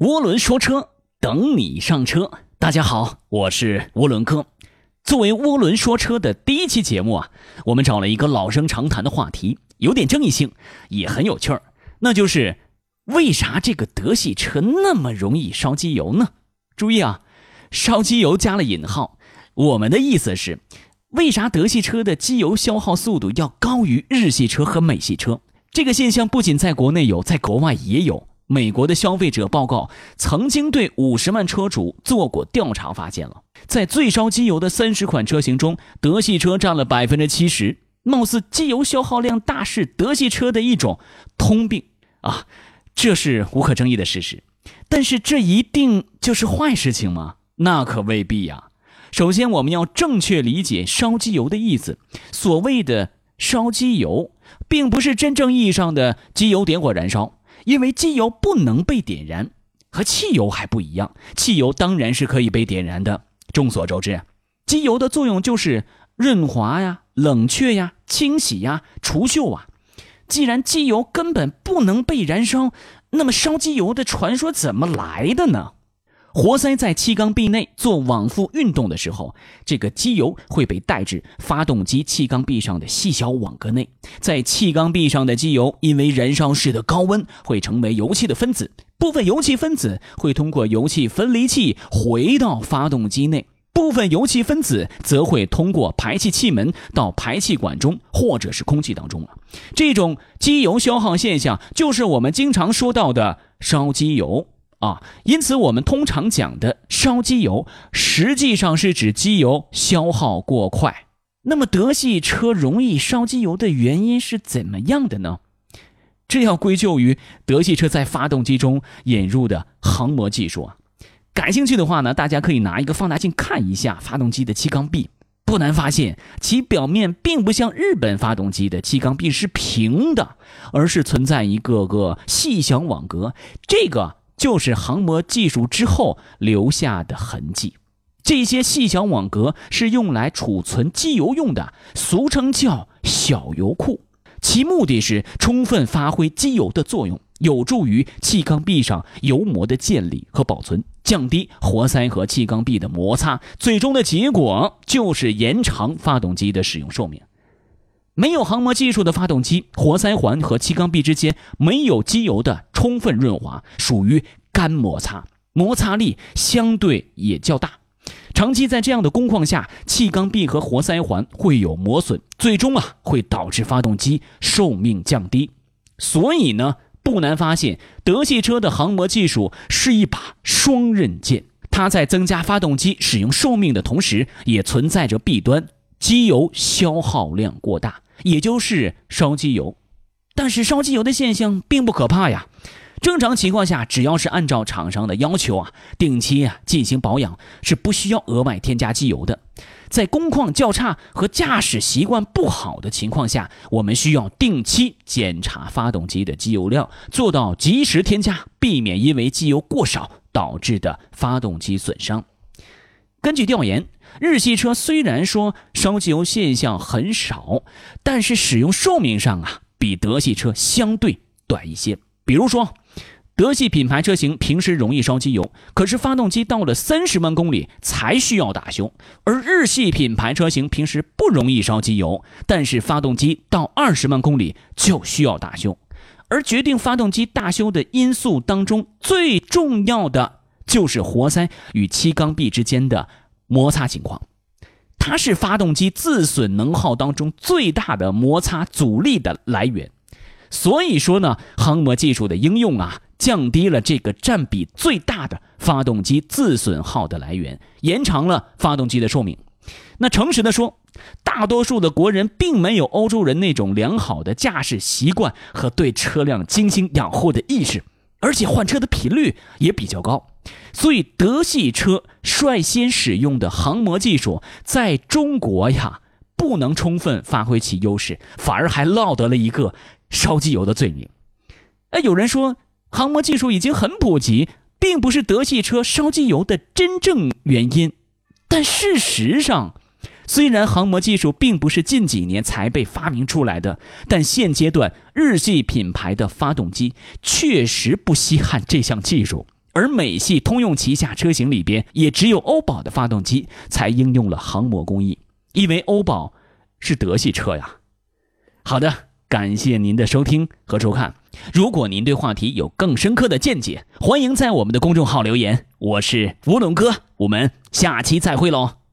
涡轮说车，等你上车。大家好，我是涡轮哥。作为涡轮说车的第一期节目啊，我们找了一个老生常谈的话题，有点争议性，也很有趣儿，那就是为啥这个德系车那么容易烧机油呢？注意啊，烧机油加了引号，我们的意思是，为啥德系车的机油消耗速度要高于日系车和美系车？这个现象不仅在国内有，在国外也有。美国的消费者报告曾经对五十万车主做过调查，发现了在最烧机油的三十款车型中，德系车占了百分之七十。貌似机油消耗量大是德系车的一种通病啊，这是无可争议的事实。但是这一定就是坏事情吗？那可未必呀。首先，我们要正确理解烧机油的意思。所谓的烧机油，并不是真正意义上的机油点火燃烧。因为机油不能被点燃，和汽油还不一样。汽油当然是可以被点燃的。众所周知，机油的作用就是润滑呀、冷却呀、清洗呀、除锈啊。既然机油根本不能被燃烧，那么烧机油的传说怎么来的呢？活塞在气缸壁内做往复运动的时候，这个机油会被带至发动机气缸壁上的细小网格内。在气缸壁上的机油因为燃烧室的高温，会成为油气的分子。部分油气分子会通过油气分离器回到发动机内，部分油气分子则会通过排气气门到排气管中或者是空气当中了。这种机油消耗现象，就是我们经常说到的烧机油。啊，因此我们通常讲的烧机油，实际上是指机油消耗过快。那么德系车容易烧机油的原因是怎么样的呢？这要归咎于德系车在发动机中引入的航模技术啊。感兴趣的话呢，大家可以拿一个放大镜看一下发动机的气缸壁，不难发现其表面并不像日本发动机的气缸壁是平的，而是存在一个个细小网格。这个。就是航模技术之后留下的痕迹，这些细小网格是用来储存机油用的，俗称叫小油库。其目的是充分发挥机油的作用，有助于气缸壁上油膜的建立和保存，降低活塞和气缸壁的摩擦。最终的结果就是延长发动机的使用寿命。没有航模技术的发动机，活塞环和气缸壁之间没有机油的充分润滑，属于干摩擦，摩擦力相对也较大。长期在这样的工况下，气缸壁和活塞环会有磨损，最终啊会导致发动机寿命降低。所以呢，不难发现，德系车的航模技术是一把双刃剑，它在增加发动机使用寿命的同时，也存在着弊端，机油消耗量过大。也就是烧机油，但是烧机油的现象并不可怕呀。正常情况下，只要是按照厂商的要求啊，定期啊进行保养，是不需要额外添加机油的。在工况较差和驾驶习惯不好的情况下，我们需要定期检查发动机的机油量，做到及时添加，避免因为机油过少导致的发动机损伤。根据调研。日系车虽然说烧机油现象很少，但是使用寿命上啊，比德系车相对短一些。比如说，德系品牌车型平时容易烧机油，可是发动机到了三十万公里才需要大修；而日系品牌车型平时不容易烧机油，但是发动机到二十万公里就需要大修。而决定发动机大修的因素当中，最重要的就是活塞与气缸壁之间的。摩擦情况，它是发动机自损能耗当中最大的摩擦阻力的来源。所以说呢，航模技术的应用啊，降低了这个占比最大的发动机自损耗的来源，延长了发动机的寿命。那诚实的说，大多数的国人并没有欧洲人那种良好的驾驶习惯和对车辆精心养护的意识，而且换车的频率也比较高。所以，德系车率先使用的航模技术，在中国呀，不能充分发挥其优势，反而还落得了一个烧机油的罪名。哎，有人说航模技术已经很普及，并不是德系车烧机油的真正原因。但事实上，虽然航模技术并不是近几年才被发明出来的，但现阶段日系品牌的发动机确实不稀罕这项技术。而美系、通用旗下车型里边，也只有欧宝的发动机才应用了航模工艺，因为欧宝是德系车呀。好的，感谢您的收听和收看。如果您对话题有更深刻的见解，欢迎在我们的公众号留言。我是吴龙哥，我们下期再会喽。